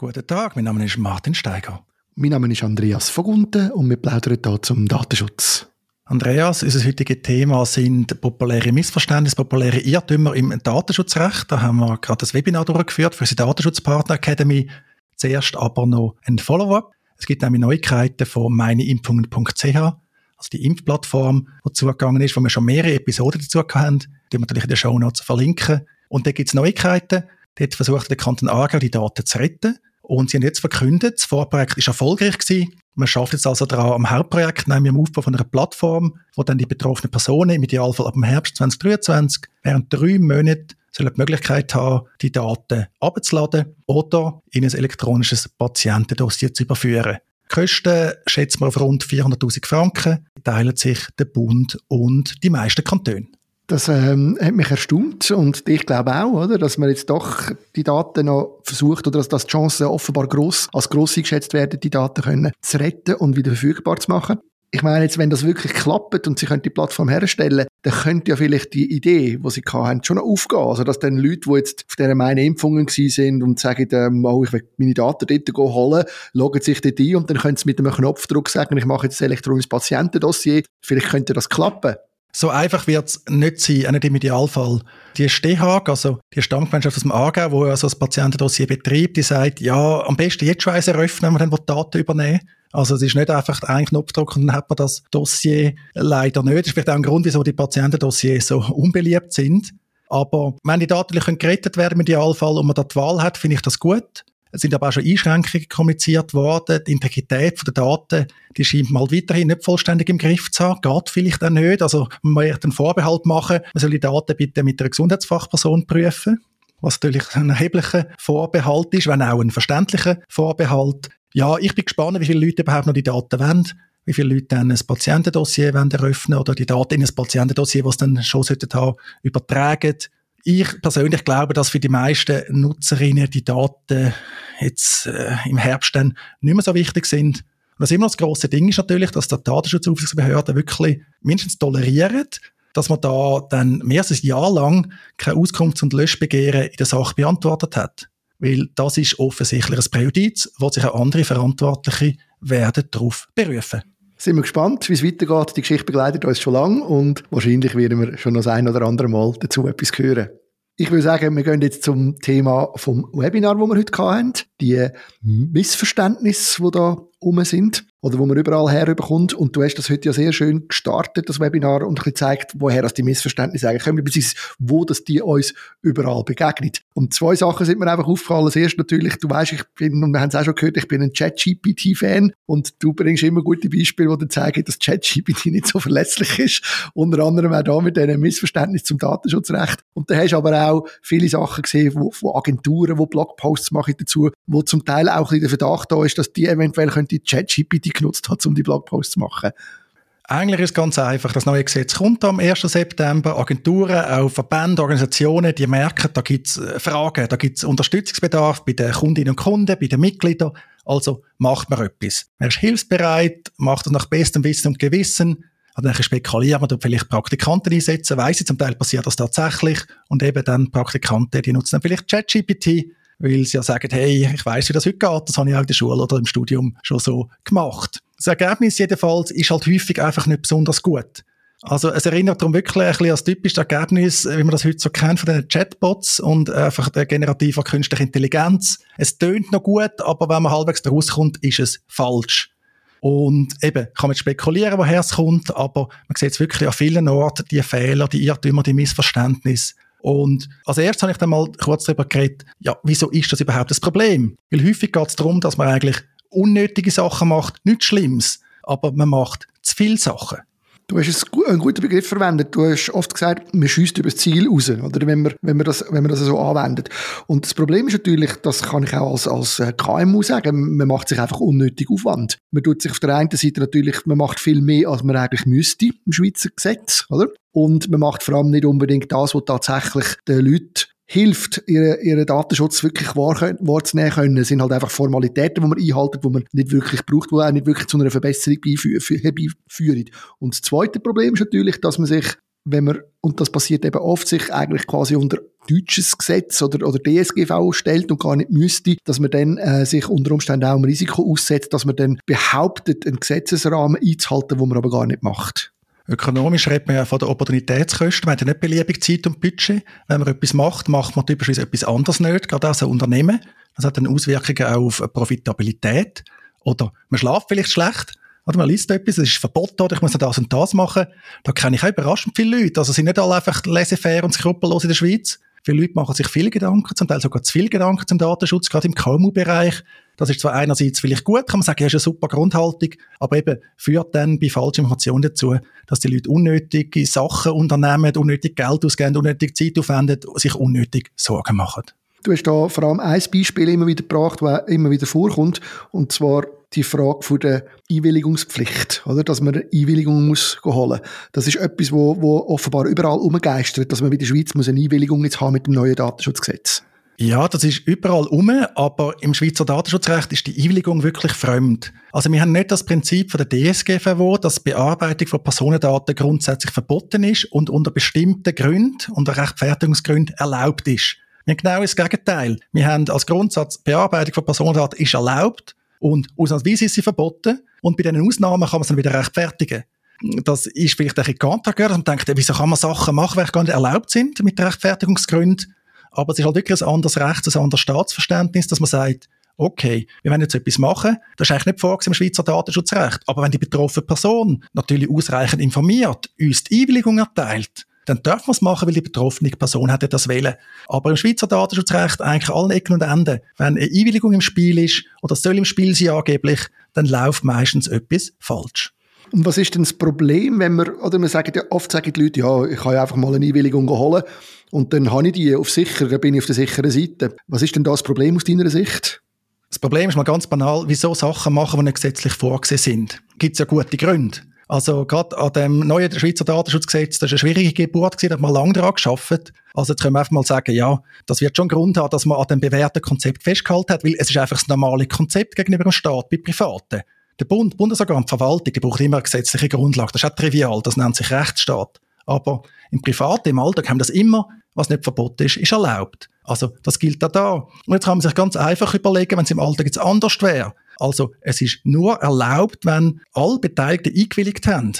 Guten Tag, mein Name ist Martin Steiger. Mein Name ist Andreas Vogunten und wir plaudern hier zum Datenschutz. Andreas, unser heutiges Thema sind populäre Missverständnisse, populäre Irrtümer im Datenschutzrecht. Da haben wir gerade das Webinar durchgeführt für unsere Datenschutzpartner Academy. Zuerst aber noch ein Follow-up. Es gibt nämlich Neuigkeiten von meineimpfungen.ch, also die Impfplattform, die zugegangen ist, wo wir schon mehrere Episoden dazu hatten. Die wir natürlich in den Show Notes verlinken. Und da gibt es Neuigkeiten. Dort versucht der Kanton Aargau die Daten zu retten. Und sie haben jetzt verkündet, das Vorprojekt ist erfolgreich gewesen. Man schafft jetzt also daran am Hauptprojekt, nämlich am Aufbau von einer Plattform, wo dann die betroffenen Personen im Idealfall ab dem Herbst 2023 während drei Monaten sollen die Möglichkeit haben, die Daten abzuladen oder in ein elektronisches Patientendossier zu überführen. Die Kosten schätzen wir auf rund 400.000 Franken, teilen sich der Bund und die meisten Kantone. Das ähm, hat mich erstaunt und ich glaube auch, oder, dass man jetzt doch die Daten noch versucht oder dass, dass die Chancen offenbar gross, als gross eingeschätzt werden, die Daten können zu retten und wieder verfügbar zu machen. Ich meine jetzt, wenn das wirklich klappt und sie können die Plattform herstellen, dann könnte ja vielleicht die Idee, die sie haben, schon aufgehen. Also, dass dann Leute, die jetzt auf dieser meine Impfungen sind und sagen, ähm, oh, ich will meine Daten dort holen, loggen sich dort ein und dann können sie mit einem Knopfdruck sagen, ich mache jetzt ein elektronisches Patientendossier. Vielleicht könnte das klappen. So einfach wird es nicht sein, auch nicht im Idealfall. Die STHAG, also die Stammgemeinschaft aus dem Aargau, die also das Patientendossier betreibt, die sagt, ja, am besten jetzt schon eins eröffnen, wenn wir dann die Daten übernehmen. Also es ist nicht einfach ein Knopfdruck und dann hat man das Dossier leider nicht. Das ist vielleicht auch ein Grund, wieso die Patientendossiers so unbeliebt sind. Aber wenn die Daten gerettet werden im Idealfall und man da die Wahl hat, finde ich das gut. Es sind aber auch schon Einschränkungen kommuniziert worden. Die Integrität der Daten, die scheint mal weiterhin nicht vollständig im Griff zu haben. Geht vielleicht auch nicht. Also, man muss einen Vorbehalt machen. Man soll die Daten bitte mit einer Gesundheitsfachperson prüfen. Was natürlich ein erheblicher Vorbehalt ist, wenn auch ein verständlicher Vorbehalt. Ja, ich bin gespannt, wie viele Leute überhaupt noch die Daten wollen wie viele Leute dann ein Patientendossier eröffnen oder die Daten in ein Patientendossier, sie dann schon haben, übertragen. Ich persönlich glaube, dass für die meisten Nutzerinnen die Daten jetzt äh, im Herbst dann nicht mehr so wichtig sind. Was immer das große Ding ist natürlich, dass der Datenschutzaufsichtsbehörde wirklich mindestens toleriert, dass man da dann mehr als ein Jahr lang kein Auskunfts- und Löschbegehren in der Sache beantwortet hat. Weil das ist offensichtlich ein Präjudiz, wo sich auch andere Verantwortliche werden darauf berufen sind wir gespannt, wie es weitergeht. Die Geschichte begleitet uns schon lange und wahrscheinlich werden wir schon das ein oder andere Mal dazu etwas hören. Ich würde sagen, wir gehen jetzt zum Thema vom Webinar, das wir heute hatten. Die Missverständnisse, die da rum sind oder wo man überall herbekommt. Und du hast das heute ja sehr schön gestartet, das Webinar, und ein bisschen gezeigt, woher das die Missverständnisse eigentlich kommen, beziehungsweise wo das die uns überall begegnet. Und zwei Sachen sind mir einfach aufgefallen. Das erste natürlich, du weißt, ich bin, und wir haben es auch schon gehört, ich bin ein ChatGPT-Fan und du bringst immer gute Beispiele, die zeigen, dass ChatGPT nicht so verletzlich ist. Unter anderem auch da mit diesem Missverständnis zum Datenschutzrecht. Und da hast du aber auch viele Sachen gesehen, wo, von Agenturen, die Blogposts machen dazu, wo zum Teil auch ein bisschen der Verdacht da ist, dass die eventuell könnte ChatGPT genutzt hat, um die Blogposts zu machen? Eigentlich ist es ganz einfach. Das neue Gesetz kommt am 1. September. Agenturen, auch Verbände, Organisationen, die merken, da gibt es äh, Fragen, da gibt es Unterstützungsbedarf bei den Kundinnen und Kunden, bei den Mitgliedern. Also macht man etwas. Man ist hilfsbereit, macht es nach bestem Wissen und Gewissen. Also dann spekuliert man, vielleicht Praktikanten einsetzen, weiss ich, zum Teil passiert das tatsächlich. Und eben dann Praktikanten, die nutzen dann vielleicht ChatGPT weil sie ja sagen, hey, ich weiß, wie das heute geht, das habe ich auch in der Schule oder im Studium schon so gemacht. Das Ergebnis jedenfalls ist halt häufig einfach nicht besonders gut. Also es erinnert darum wirklich ein bisschen an das typische Ergebnis, wie man das heute so kennt von den Chatbots und einfach der generativen künstlichen Intelligenz. Es tönt noch gut, aber wenn man halbwegs daraus kommt, ist es falsch. Und eben, kann man spekulieren, woher es kommt, aber man sieht es wirklich an vielen Orten, die Fehler, die Irrtümer, die Missverständnisse. Und als erstes habe ich dann mal kurz darüber geredet, ja, wieso ist das überhaupt das Problem? Weil häufig geht es darum, dass man eigentlich unnötige Sachen macht, nichts Schlimmes, aber man macht zu viele Sachen. Du hast einen guten Begriff verwendet. Du hast oft gesagt, man schießt über das Ziel raus, oder? Wenn man, wenn man das, wenn man das so anwendet. Und das Problem ist natürlich, das kann ich auch als, als äh, KMU sagen, man macht sich einfach unnötig Aufwand. Man tut sich auf der einen Seite natürlich, man macht viel mehr, als man eigentlich müsste im Schweizer Gesetz, oder? Und man macht vor allem nicht unbedingt das, was tatsächlich den Leuten hilft, ihren, ihren Datenschutz wirklich wahr, wahrzunehmen können. Es sind halt einfach Formalitäten, die man einhalten, die man nicht wirklich braucht, die auch nicht wirklich zu einer Verbesserung herbeiführen. Und das zweite Problem ist natürlich, dass man sich wenn man, und das passiert eben oft, sich eigentlich quasi unter deutsches Gesetz oder, oder DSGV stellt und gar nicht müsste, dass man dann äh, sich unter Umständen auch ein Risiko aussetzt, dass man dann behauptet, einen Gesetzesrahmen einzuhalten, wo man aber gar nicht macht. Ökonomisch redet man ja von den Opportunitätskosten. Man hat ja nicht beliebig Zeit und Budget. Wenn man etwas macht, macht man typischerweise etwas anderes nicht, gerade als ein Unternehmen. Das hat dann Auswirkungen auch auf Profitabilität. Oder man schlaft vielleicht schlecht. Oder man liest etwas, es ist verboten, oder ich muss das und das machen. Da kenne ich auch überraschend viele Leute. Also sind nicht alle einfach laissez-faire und skrupellos in der Schweiz. Viele Leute machen sich viele Gedanken, zum Teil sogar zu viel Gedanken zum Datenschutz, gerade im KMU-Bereich. Das ist zwar einerseits vielleicht gut, kann man sagen, ja, ist eine super Grundhaltung, aber eben führt dann bei falschen Informationen dazu, dass die Leute unnötige Sachen unternehmen, unnötig Geld ausgeben, unnötig Zeit aufwenden, sich unnötig Sorgen machen. Du hast da vor allem ein Beispiel immer wieder gebracht, das immer wieder vorkommt, und zwar die Frage von der Einwilligungspflicht, oder? Dass man eine Einwilligung muss holen. Das ist etwas, wo, wo offenbar überall umgeistert, dass man in der Schweiz muss eine Einwilligung jetzt haben mit dem neuen Datenschutzgesetz. Ja, das ist überall um, aber im Schweizer Datenschutzrecht ist die Einwilligung wirklich fremd. Also wir haben nicht das Prinzip von der DSGVO, dass die Bearbeitung von Personendaten grundsätzlich verboten ist und unter bestimmten Gründen, unter Rechtfertigungsgründen erlaubt ist. Wir haben genau das Gegenteil. Wir haben als Grundsatz, Bearbeitung von Personendaten ist erlaubt und ausnahmsweise ist sie verboten und bei diesen Ausnahmen kann man es dann wieder rechtfertigen. Das ist vielleicht ein bisschen dass man denkt, wieso kann man Sachen machen, die gar nicht erlaubt sind mit Rechtfertigungsgründen. Aber es ist halt wirklich ein anderes Recht, ein anderes Staatsverständnis, dass man sagt, okay, wir wollen jetzt etwas machen, das ist eigentlich nicht vorgesehen im Schweizer Datenschutzrecht. Aber wenn die betroffene Person natürlich ausreichend informiert, uns die Einwilligung erteilt, dann darf man es machen, weil die betroffene Person hätte das wählen. Aber im Schweizer Datenschutzrecht eigentlich allen Ecken und Enden, wenn eine Einwilligung im Spiel ist oder soll im Spiel sein angeblich, dann läuft meistens etwas falsch. Und was ist denn das Problem, wenn man, oder man sagt ja, oft sagen die Leute, ja, ich kann einfach mal eine Einwilligung holen und dann habe ich die auf sicher, dann bin ich auf der sicheren Seite. Was ist denn das Problem aus deiner Sicht? Das Problem ist mal ganz banal, wieso Sachen machen, die nicht gesetzlich vorgesehen sind. Gibt es ja gute Gründe. Also gerade an dem neuen Schweizer Datenschutzgesetz, das ist eine schwierige Geburt da hat man lange daran geschafft. Also jetzt können wir einfach mal sagen, ja, das wird schon Grund haben, dass man an dem bewährten Konzept festgehalten hat, weil es ist einfach das normale Konzept gegenüber dem Staat bei Privaten. Der Bund, Bundesorgan, die Verwaltung, die braucht immer eine gesetzliche Grundlage. Das ist auch trivial, das nennt sich Rechtsstaat. Aber im Privaten, im Alltag haben das immer, was nicht verboten ist, ist erlaubt. Also das gilt auch da. Und jetzt kann man sich ganz einfach überlegen, wenn es im Alltag jetzt anders wäre. Also es ist nur erlaubt, wenn alle Beteiligten eingewilligt haben.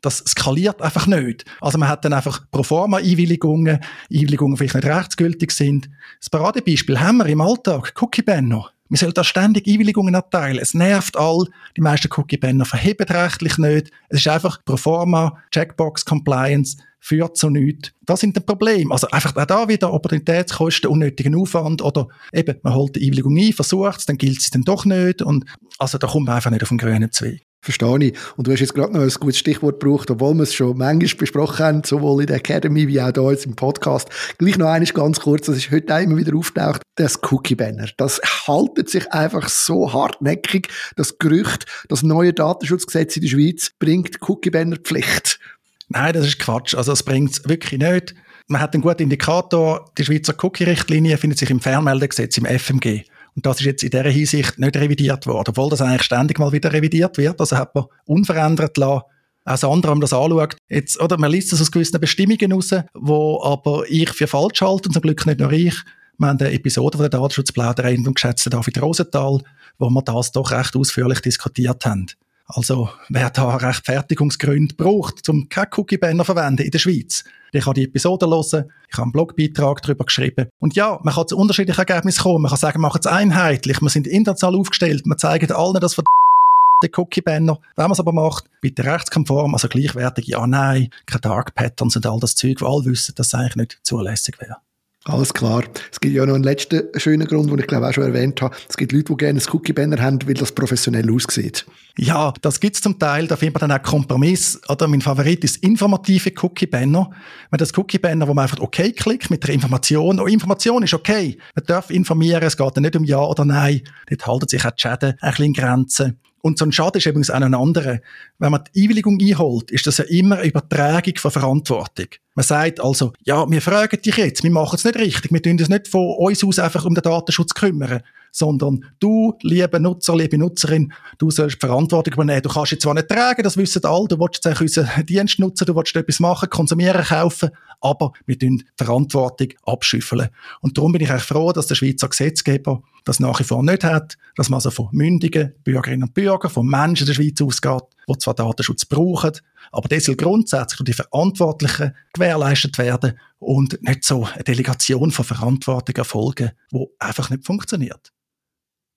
Das skaliert einfach nicht. Also man hat dann einfach pro forma Einwilligungen, Einwilligungen vielleicht nicht rechtsgültig sind. Das Paradebeispiel haben wir im Alltag, Cookie-Banner. Man soll da ständig Einwilligungen erteilen. Es nervt all. Die meisten Cookie-Banner verheben rechtlich nicht. Es ist einfach pro forma, Checkbox, Compliance führt zu nichts. Das sind die Probleme. Also einfach auch da wieder Opportunitätskosten, unnötigen Aufwand oder eben, man holt die Einwilligung ein, versucht es, dann gilt es dann doch nicht und also da kommt man einfach nicht auf den grünen Zweig. Verstehe ich. Und du hast jetzt gerade noch ein gutes Stichwort gebraucht, obwohl wir es schon manchmal besprochen haben, sowohl in der Academy wie auch hier jetzt im Podcast. Gleich noch eines ganz kurz, das ist heute auch immer wieder auftaucht, das Cookie-Banner. Das haltet sich einfach so hartnäckig, das Gerücht, das neue Datenschutzgesetz in der Schweiz bringt Cookie-Banner-Pflicht. Nein, das ist Quatsch. Also es bringt es wirklich nicht. Man hat einen guten Indikator. Die Schweizer Cookie-Richtlinie findet sich im Fernmeldegesetz, im FMG. Und das ist jetzt in dieser Hinsicht nicht revidiert worden, obwohl das eigentlich ständig mal wieder revidiert wird. Also hat man unverändert lassen. Auch andere, man das anschaut, jetzt, oder man liest das aus gewissen Bestimmungen raus, wo aber ich für falsch halte, und zum Glück nicht nur ich. Wir haben eine Episode von der Datenschutzplauderei vom geschätzten David Rosenthal, wo wir das doch recht ausführlich diskutiert haben. Also, wer da Rechtfertigungsgründe braucht, um keinen Cookie-Banner verwenden in der Schweiz, der kann die Episode hören. Ich habe einen Blogbeitrag darüber geschrieben. Und ja, man kann zu unterschiedlichen Ergebnissen kommen. Man kann sagen, machen es einheitlich. Wir sind international aufgestellt. Wir zeigen allen das von Cookie-Banner. Wenn man es aber macht, bitte rechtskonform, also gleichwertig, ja, nein, keine Dark Patterns und all das Zeug, wo alle wissen, dass es eigentlich nicht zulässig wäre. Alles klar. Es gibt ja noch einen letzten schönen Grund, den ich glaube auch schon erwähnt habe. Es gibt Leute, die gerne ein Cookie-Banner haben, weil das professionell aussieht. Ja, das gibt es zum Teil. Da findet man dann auch Kompromiss. Oder mein Favorit ist informative Cookie-Banner. Wenn das Cookie-Banner, wo man einfach OK klickt mit der Information. Oh, Information ist okay. Man darf informieren. Es geht nicht um Ja oder Nein. Dort halten sich auch die Schäden ein bisschen in Grenzen. Und so ein Schaden ist übrigens auch ein anderer. Wenn man die Einwilligung einholt, ist das ja immer eine Übertragung von Verantwortung. Man sagt also, ja, wir fragen dich jetzt, wir machen es nicht richtig, wir tun uns nicht von uns aus einfach um den Datenschutz kümmern, sondern du, liebe Nutzer, liebe Nutzerin, du sollst die Verantwortung übernehmen. Du kannst jetzt zwar nicht tragen, das wissen alle, du willst jetzt unseren Dienst nutzen, du willst etwas machen, konsumieren, kaufen, aber wir tun die Verantwortung abschüffeln. Und darum bin ich echt froh, dass der Schweizer Gesetzgeber das nach wie vor nicht hat, dass man also von mündigen Bürgerinnen und Bürgern, von Menschen in der Schweiz ausgeht, die zwar Datenschutz brauchen, aber das soll grundsätzlich durch die Verantwortlichen gewährleistet werden und nicht so eine Delegation von Verantwortung erfolgen, die einfach nicht funktioniert.